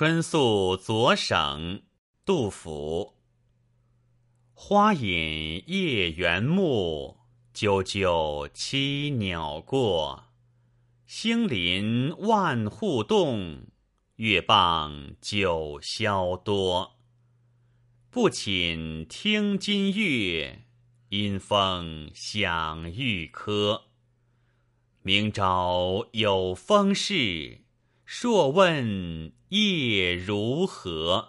春宿左省，杜甫。花隐夜园木，啾啾栖鸟过。星临万户动，月傍九霄多。不寝听金乐，因风响玉珂。明朝有风事，朔问夜如何？